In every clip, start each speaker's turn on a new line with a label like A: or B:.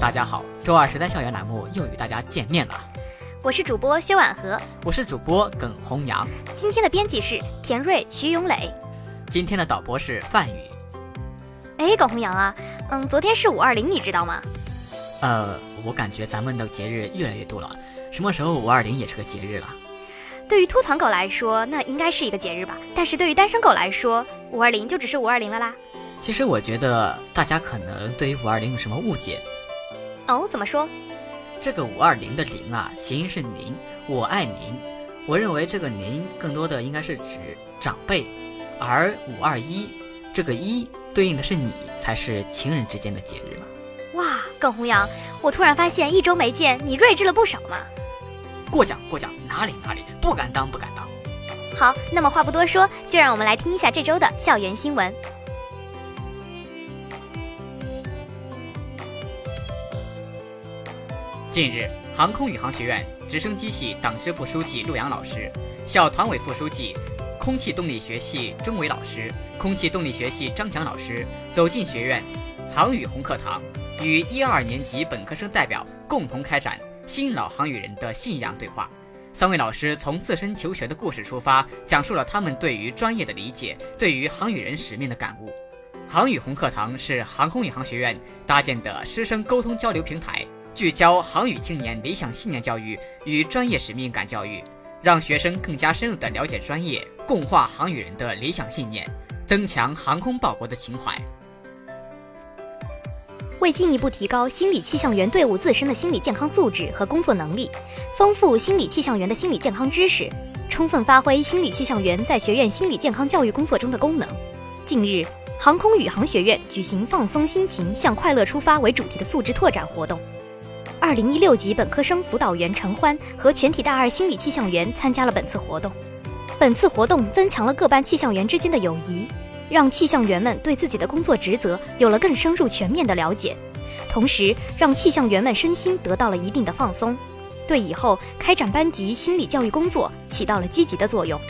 A: 大家好！周二时代校园栏目又与大家见面了。
B: 我是主播薛婉和，
A: 我是主播耿红阳。
B: 今天的编辑是田瑞、徐永磊，
A: 今天的导播是范宇。
B: 哎，耿红阳啊，嗯，昨天是五二零，你知道吗？
A: 呃，我感觉咱们的节日越来越多了，什么时候五二零也是个节日了？
B: 对于秃团狗来说，那应该是一个节日吧？但是对于单身狗来说，五二零就只是五二零了啦。
A: 其实我觉得大家可能对于五二零有什么误解。
B: 哦，怎么说？
A: 这个五二零的零啊，谐音是您，我爱您。我认为这个您更多的应该是指长辈，而五二一这个一对应的是你，才是情人之间的节日嘛。
B: 哇，耿红阳，我突然发现一周没见，你睿智了不少嘛。
A: 过奖过奖，哪里哪里，不敢当不敢当。
B: 好，那么话不多说，就让我们来听一下这周的校园新闻。
A: 近日，航空宇航学院直升机系党支部书记陆阳老师、校团委副书记、空气动力学系钟伟老师、空气动力学系张强老师走进学院航宇红课堂，与一二年级本科生代表共同开展新老航宇人的信仰对话。三位老师从自身求学的故事出发，讲述了他们对于专业的理解，对于航宇人使命的感悟。航宇红课堂是航空宇航学院搭建的师生沟通交流平台。聚焦航宇青年理想信念教育与专业使命感教育，让学生更加深入地了解专业，共话航宇人的理想信念，增强航空报国的情怀。
B: 为进一步提高心理气象员队伍自身的心理健康素质和工作能力，丰富心理气象员的心理健康知识，充分发挥心理气象员在学院心理健康教育工作中的功能，近日，航空宇航学院举行“放松心情，向快乐出发”为主题的素质拓展活动。二零一六级本科生辅导员陈欢和全体大二心理气象员参加了本次活动。本次活动增强了各班气象员之间的友谊，让气象员们对自己的工作职责有了更深入全面的了解，同时让气象员们身心得到了一定的放松，对以后开展班级心理教育工作起到了积极的作用。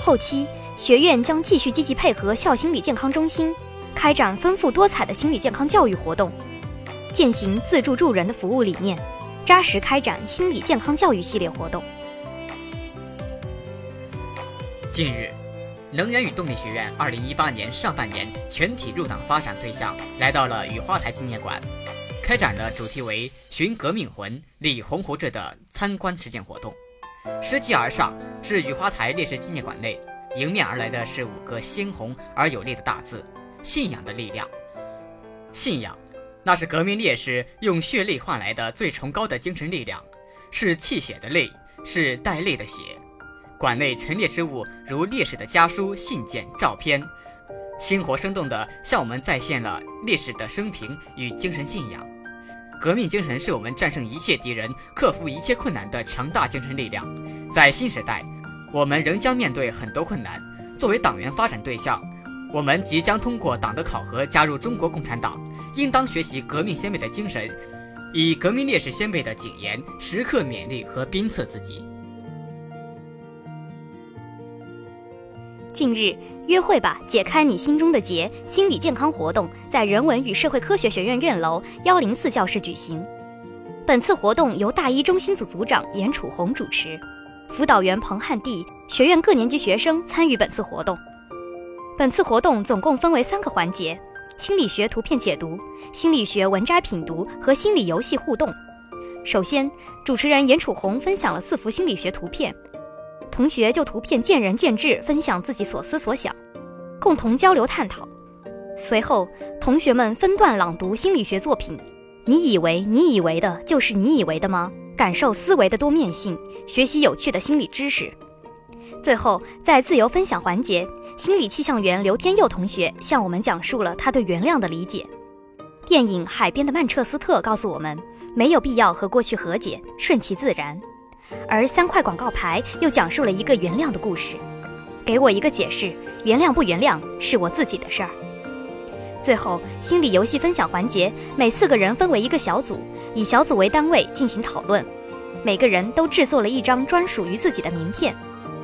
B: 后期学院将继续积极配合校心理健康中心，开展丰富多彩的心理健康教育活动。践行自助助人的服务理念，扎实开展心理健康教育系列活动。
A: 近日，能源与动力学院2018年上半年全体入党发展对象来到了雨花台纪念馆，开展了主题为“寻革命魂，立鸿鹄志”的参观实践活动。拾级而上，至雨花台烈士纪念馆内，迎面而来的是五个鲜红而有力的大字：“信仰的力量”。信仰。那是革命烈士用血泪换来的最崇高的精神力量，是泣血的泪，是带泪的血。馆内陈列之物如烈士的家书、信件、照片，鲜活生动地向我们再现了烈士的生平与精神信仰。革命精神是我们战胜一切敌人、克服一切困难的强大精神力量。在新时代，我们仍将面对很多困难。作为党员发展对象。我们即将通过党的考核加入中国共产党，应当学习革命先辈的精神，以革命烈士先辈的谨言时刻勉励和鞭策自己。
B: 近日，约会吧，解开你心中的结心理健康活动在人文与社会科学学院院楼幺零四教室举行。本次活动由大一中心组组长严楚红主持，辅导员彭汉地，学院各年级学生参与本次活动。本次活动总共分为三个环节：心理学图片解读、心理学文摘品读和心理游戏互动。首先，主持人严楚红分享了四幅心理学图片，同学就图片见仁见智，分享自己所思所想，共同交流探讨。随后，同学们分段朗读心理学作品。你以为你以为的就是你以为的吗？感受思维的多面性，学习有趣的心理知识。最后，在自由分享环节，心理气象员刘天佑同学向我们讲述了他对原谅的理解。电影《海边的曼彻斯特》告诉我们，没有必要和过去和解，顺其自然。而三块广告牌又讲述了一个原谅的故事。给我一个解释，原谅不原谅是我自己的事儿。最后，心理游戏分享环节，每四个人分为一个小组，以小组为单位进行讨论。每个人都制作了一张专属于自己的名片。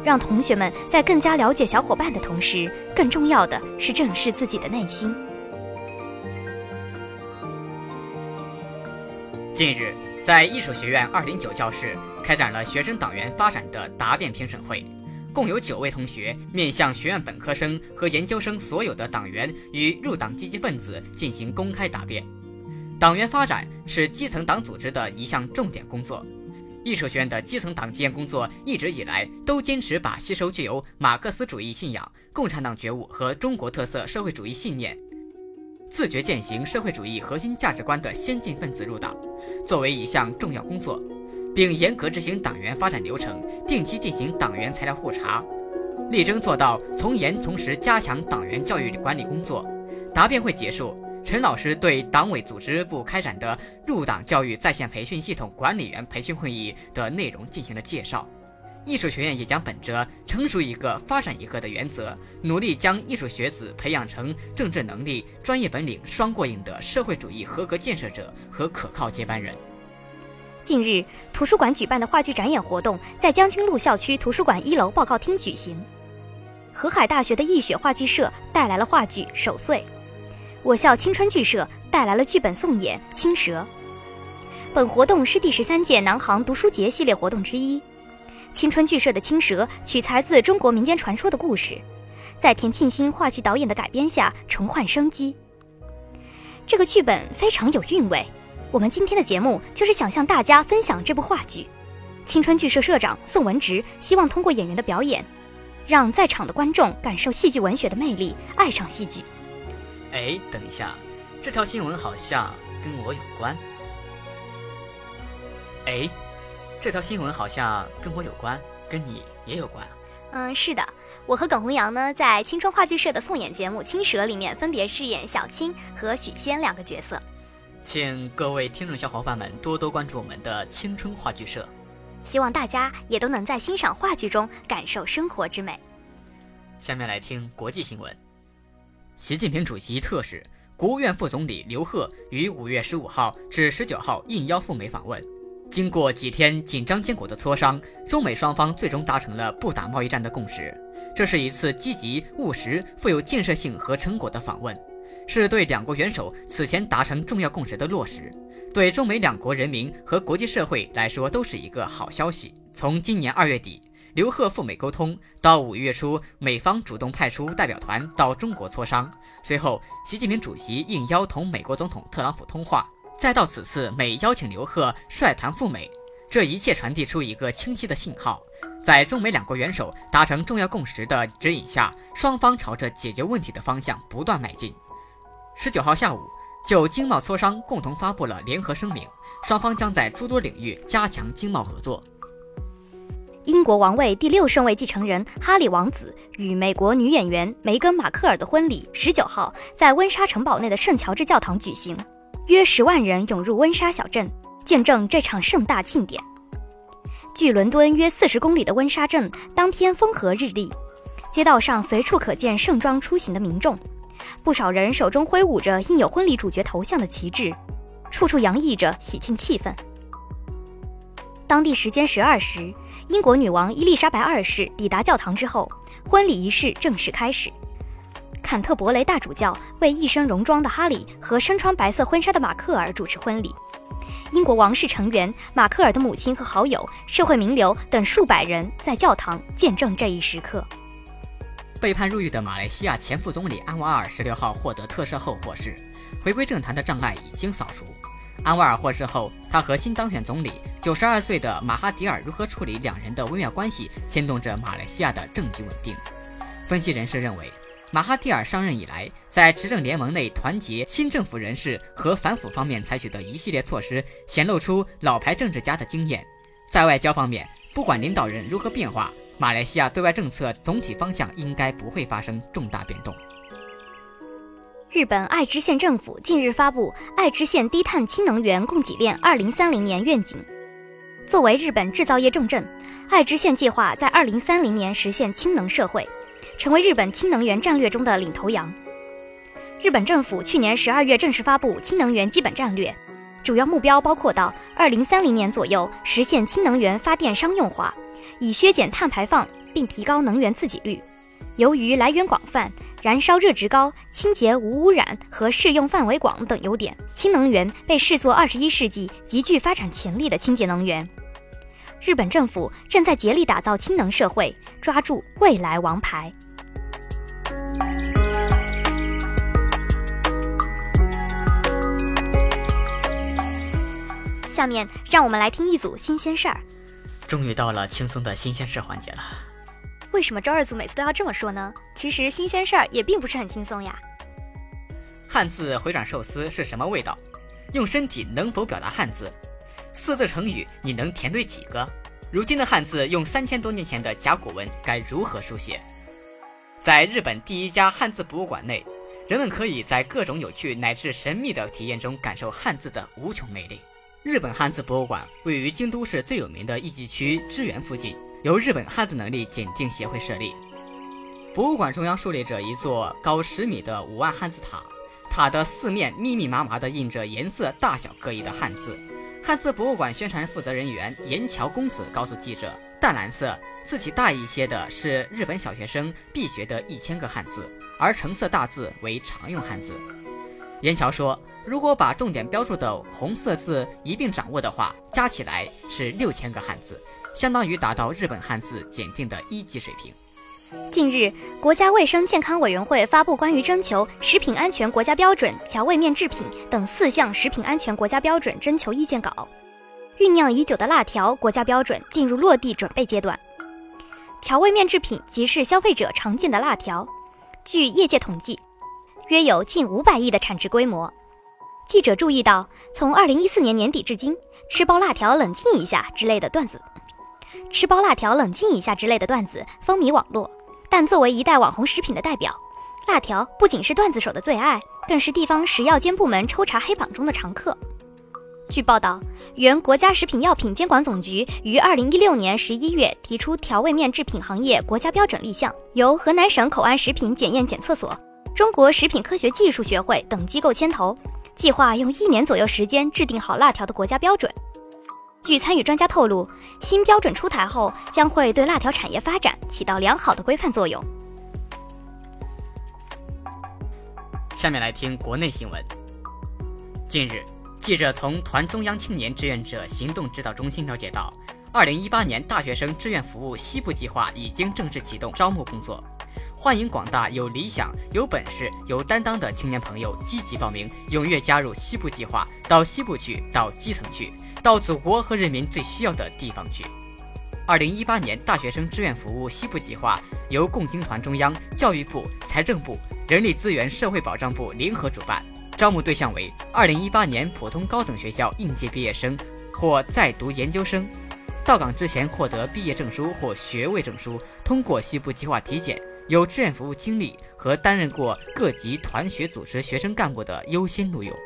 B: 让同学们在更加了解小伙伴的同时，更重要的是正视自己的内心。
A: 近日，在艺术学院二零九教室开展了学生党员发展的答辩评审会，共有九位同学面向学院本科生和研究生所有的党员与入党积极分子进行公开答辩。党员发展是基层党组织的一项重点工作。艺术学院的基层党建工作一直以来都坚持把吸收具有马克思主义信仰、共产党觉悟和中国特色社会主义信念。自觉践行社会主义核心价值观的先进分子入党，作为一项重要工作，并严格执行党员发展流程，定期进行党员材料互查，力争做到从严从实加强党员教育管理工作。答辩会结束，陈老师对党委组织部开展的入党教育在线培训系统管理员培训会议的内容进行了介绍。艺术学院也将本着成熟一个、发展一个的原则，努力将艺术学子培养成政治能力、专业本领双过硬的社会主义合格建设者和可靠接班人。
B: 近日，图书馆举办的话剧展演活动在将军路校区图书馆一楼报告厅举行。河海大学的易雪话剧社带来了话剧《守岁》，我校青春剧社带来了剧本送演《青蛇》。本活动是第十三届南航读书节系列活动之一。青春剧社的《青蛇》取材自中国民间传说的故事，在田沁鑫话剧导演的改编下重焕生机。这个剧本非常有韵味。我们今天的节目就是想向大家分享这部话剧。青春剧社社长宋文植希望通过演员的表演，让在场的观众感受戏剧文学的魅力，爱上戏剧。
A: 哎，等一下，这条新闻好像跟我有关。哎。这条新闻好像跟我有关，跟你也有关。
B: 嗯，是的，我和耿弘洋呢，在青春话剧社的送演节目《青蛇》里面，分别饰演小青和许仙两个角色。
A: 请各位听众小伙伴们多多关注我们的青春话剧社，
B: 希望大家也都能在欣赏话剧中感受生活之美。
A: 下面来听国际新闻：习近平主席特使、国务院副总理刘鹤于五月十五号至十九号应邀赴美访问。经过几天紧张艰苦的磋商，中美双方最终达成了不打贸易战的共识。这是一次积极、务实、富有建设性和成果的访问，是对两国元首此前达成重要共识的落实，对中美两国人民和国际社会来说都是一个好消息。从今年二月底刘鹤赴美沟通，到五月初美方主动派出代表团到中国磋商，随后习近平主席应邀同美国总统特朗普通话。再到此次美邀请刘鹤率团赴美，这一切传递出一个清晰的信号：在中美两国元首达成重要共识的指引下，双方朝着解决问题的方向不断迈进。十九号下午，就经贸磋商共同发布了联合声明，双方将在诸多领域加强经贸合作。
B: 英国王位第六顺位继承人哈里王子与美国女演员梅根·马克尔的婚礼，十九号在温莎城堡内的圣乔治教堂举行。约十万人涌入温莎小镇，见证这场盛大庆典。距伦敦约四十公里的温莎镇，当天风和日丽，街道上随处可见盛装出行的民众，不少人手中挥舞着印有婚礼主角头像的旗帜，处处洋溢着喜庆气氛。当地时间十二时，英国女王伊丽莎白二世抵达教堂之后，婚礼仪式正式开始。坎特伯雷大主教为一身戎装的哈里和身穿白色婚纱的马克尔主持婚礼。英国王室成员、马克尔的母亲和好友、社会名流等数百人在教堂见证这一时刻。
A: 被判入狱的马来西亚前副总理安瓦尔十六号获得特赦后获释，回归政坛的障碍已经扫除。安瓦尔获释后，他和新当选总理九十二岁的马哈迪尔如何处理两人的微妙关系，牵动着马来西亚的政局稳定。分析人士认为。马哈蒂尔上任以来，在执政联盟内团结新政府人士和反腐方面采取的一系列措施，显露出老牌政治家的经验。在外交方面，不管领导人如何变化，马来西亚对外政策总体方向应该不会发生重大变动。
B: 日本爱知县政府近日发布《爱知县低碳氢能源供给链2030年愿景》，作为日本制造业重镇，爱知县计划在2030年实现氢能社会。成为日本氢能源战略中的领头羊。日本政府去年十二月正式发布氢能源基本战略，主要目标包括到二零三零年左右实现氢能源发电商用化，以削减碳排放并提高能源自给率。由于来源广泛，燃烧热值高、清洁无污染和适用范围广等优点。氢能源被视作二十一世纪极具发展潜力的清洁能源。日本政府正在竭力打造氢能社会，抓住未来王牌。下面让我们来听一组新鲜事儿。
A: 终于到了轻松的新鲜事环节了。
B: 为什么周二组每次都要这么说呢？其实新鲜事儿也并不是很轻松呀。
A: 汉字回转寿司是什么味道？用身体能否表达汉字？四字成语你能填对几个？如今的汉字用三千多年前的甲骨文该如何书写？在日本第一家汉字博物馆内，人们可以在各种有趣乃至神秘的体验中感受汉字的无穷魅力。日本汉字博物馆位于京都市最有名的艺伎区知园附近，由日本汉字能力检定协会设立。博物馆中央竖立着一座高十米的五万汉字塔，塔的四面密密麻麻地印着颜色大小各异的汉字。汉字博物馆宣传负责人员岩桥公子告诉记者：“淡蓝色、字体大一些的是日本小学生必学的一千个汉字，而橙色大字为常用汉字。”岩桥说。如果把重点标注的红色字一并掌握的话，加起来是六千个汉字，相当于达到日本汉字检定的一级水平。
B: 近日，国家卫生健康委员会发布关于征求食品安全国家标准、调味面制品等四项食品安全国家标准征求意见稿，酝酿已久的辣条国家标准进入落地准备阶段。调味面制品即是消费者常见的辣条，据业界统计，约有近五百亿的产值规模。记者注意到，从二零一四年年底至今，“吃包辣条冷静一下”之类的段子，“吃包辣条冷静一下”之类的段子风靡网络。但作为一代网红食品的代表，辣条不仅是段子手的最爱，更是地方食药监部门抽查黑榜中的常客。据报道，原国家食品药品监管总局于二零一六年十一月提出调味面制品行业国家标准立项，由河南省口岸食品检验检测所、中国食品科学技术学会等机构牵头。计划用一年左右时间制定好辣条的国家标准。据参与专家透露，新标准出台后，将会对辣条产业发展起到良好的规范作用。
A: 下面来听国内新闻。近日，记者从团中央青年志愿者行动指导中心了解到，二零一八年大学生志愿服务西部计划已经正式启动招募工作。欢迎广大有理想、有本事、有担当的青年朋友积极报名，踊跃加入西部计划，到西部去，到基层去，到祖国和人民最需要的地方去。二零一八年大学生志愿服务西部计划由共青团中央、教育部、财政部、人力资源社会保障部联合主办，招募对象为二零一八年普通高等学校应届毕业生或在读研究生，到岗之前获得毕业证书或学位证书，通过西部计划体检。有志愿服务经历和担任过各级团学组织学生干部的优先录用。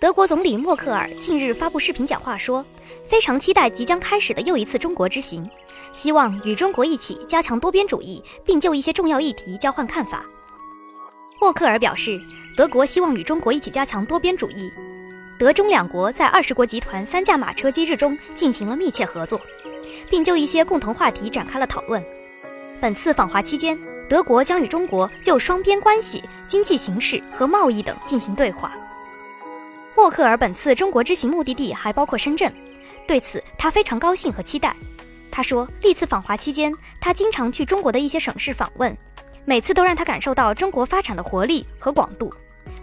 B: 德国总理默克尔近日发布视频讲话说，非常期待即将开始的又一次中国之行，希望与中国一起加强多边主义，并就一些重要议题交换看法。默克尔表示，德国希望与中国一起加强多边主义，德中两国在二十国集团三驾马车机制中进行了密切合作，并就一些共同话题展开了讨论。本次访华期间，德国将与中国就双边关系、经济形势和贸易等进行对话。默克尔本次中国之行目的地还包括深圳，对此他非常高兴和期待。他说，历次访华期间，他经常去中国的一些省市访问，每次都让他感受到中国发展的活力和广度，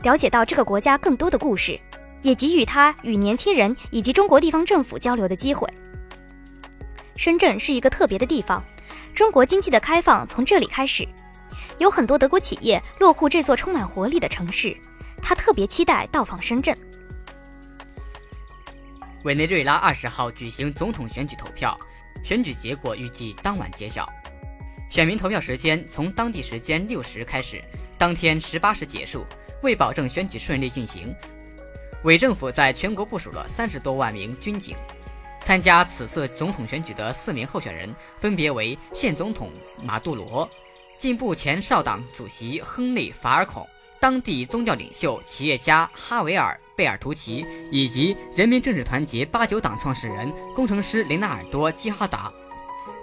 B: 了解到这个国家更多的故事，也给予他与年轻人以及中国地方政府交流的机会。深圳是一个特别的地方。中国经济的开放从这里开始，有很多德国企业落户这座充满活力的城市。他特别期待到访深圳。
A: 委内瑞拉二十号举行总统选举投票，选举结果预计当晚揭晓。选民投票时间从当地时间六时开始，当天十八时结束。为保证选举顺利进行，委政府在全国部署了三十多万名军警。参加此次总统选举的四名候选人分别为现总统马杜罗、进步前少党主席亨利·法尔孔、当地宗教领袖、企业家哈维尔·贝尔图奇以及人民政治团结八九党创始人、工程师雷纳尔多·基哈达。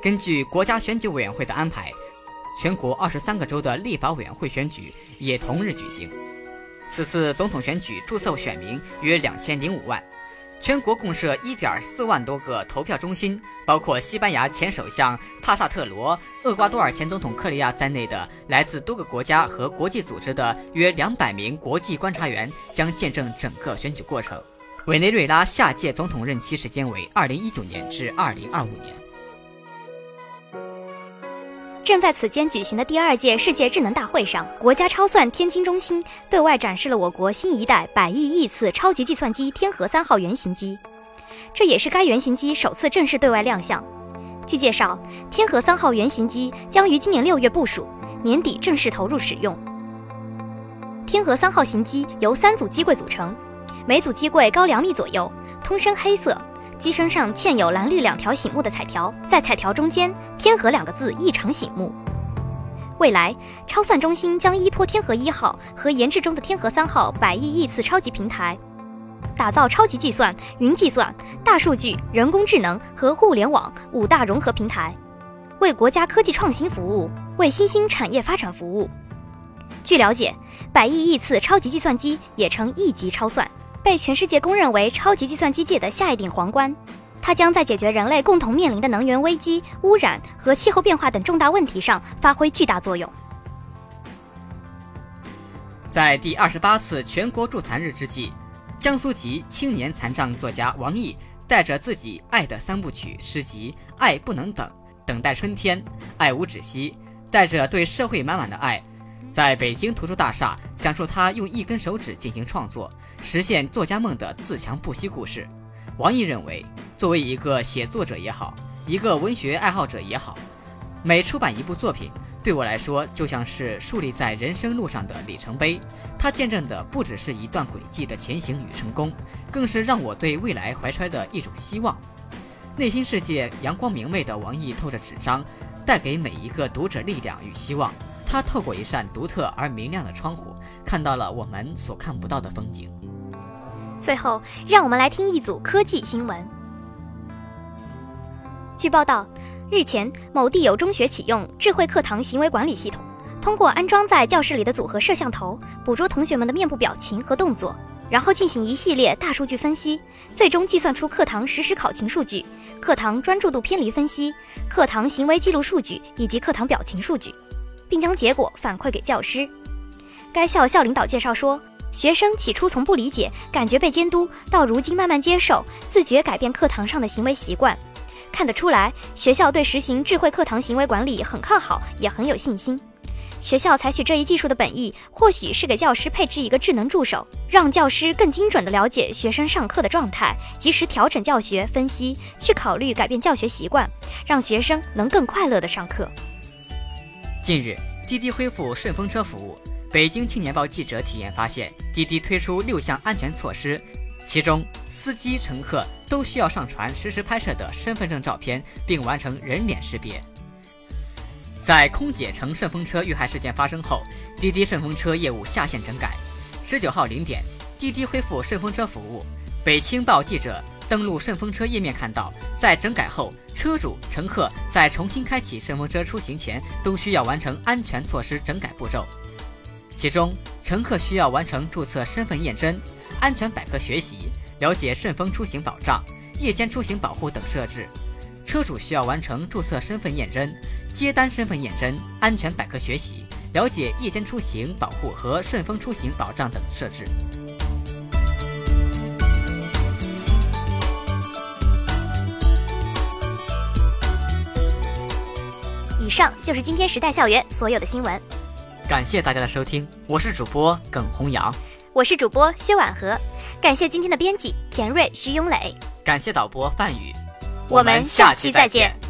A: 根据国家选举委员会的安排，全国二十三个州的立法委员会选举也同日举行。此次总统选举注册选民约两千零五万。全国共设1.4万多个投票中心，包括西班牙前首相帕萨特罗、厄瓜多尔前总统克里亚在内的来自多个国家和国际组织的约200名国际观察员将见证整个选举过程。委内瑞拉下届总统任期时间为2019年至2025年。
B: 正在此间举行的第二届世界智能大会上，国家超算天津中心对外展示了我国新一代百亿亿次超级计算机天河三号原型机，这也是该原型机首次正式对外亮相。据介绍，天河三号原型机将于今年六月部署，年底正式投入使用。天河三号型机由三组机柜组成，每组机柜高两米左右，通身黑色。机身上嵌有蓝绿两条醒目的彩条，在彩条中间“天河”两个字异常醒目。未来，超算中心将依托天河一号和研制中的天河三号百亿亿次超级平台，打造超级计算、云计算、大数据、人工智能和互联网五大融合平台，为国家科技创新服务，为新兴产业发展服务。据了解，百亿亿次超级计算机也称亿级超算。被全世界公认为超级计算机界的下一顶皇冠，它将在解决人类共同面临的能源危机、污染和气候变化等重大问题上发挥巨大作用。
A: 在第二十八次全国助残日之际，江苏籍青年残障作家王毅带着自己爱的三部曲诗集《爱不能等》《等待春天》《爱无止息》，带着对社会满满的爱。在北京图书大厦讲述他用一根手指进行创作，实现作家梦的自强不息故事。王毅认为，作为一个写作者也好，一个文学爱好者也好，每出版一部作品，对我来说就像是树立在人生路上的里程碑。它见证的不只是一段轨迹的前行与成功，更是让我对未来怀揣的一种希望。内心世界阳光明媚的王毅，透着纸张，带给每一个读者力量与希望。他透过一扇独特而明亮的窗户，看到了我们所看不到的风景。
B: 最后，让我们来听一组科技新闻。据报道，日前某地有中学启用智慧课堂行为管理系统，通过安装在教室里的组合摄像头，捕捉同学们的面部表情和动作，然后进行一系列大数据分析，最终计算出课堂实时考勤数据、课堂专注度偏离分析、课堂行为记录数据以及课堂表情数据。并将结果反馈给教师。该校校领导介绍说，学生起初从不理解，感觉被监督，到如今慢慢接受，自觉改变课堂上的行为习惯。看得出来，学校对实行智慧课堂行为管理很看好，也很有信心。学校采取这一技术的本意，或许是给教师配置一个智能助手，让教师更精准地了解学生上课的状态，及时调整教学分析，去考虑改变教学习惯，让学生能更快乐地上课。
A: 近日，滴滴恢复顺风车服务。北京青年报记者体验发现，滴滴推出六项安全措施，其中司机、乘客都需要上传实时拍摄的身份证照片，并完成人脸识别。在空姐乘顺风车遇害事件发生后，滴滴顺风车业务下线整改。十九号零点，滴滴恢复顺风车服务。北青报记者。登录顺风车页面，看到在整改后，车主、乘客在重新开启顺风车出行前，都需要完成安全措施整改步骤。其中，乘客需要完成注册身份验证、安全百科学习，了解顺风出行保障、夜间出行保护等设置；车主需要完成注册身份验证、接单身份验证、安全百科学习，了解夜间出行保护和顺风出行保障等设置。
B: 以上就是今天时代校园所有的新闻，
A: 感谢大家的收听，我是主播耿弘阳，
B: 我是主播薛婉和，感谢今天的编辑田瑞、徐永磊，
A: 感谢导播范宇，
B: 我们下期再见。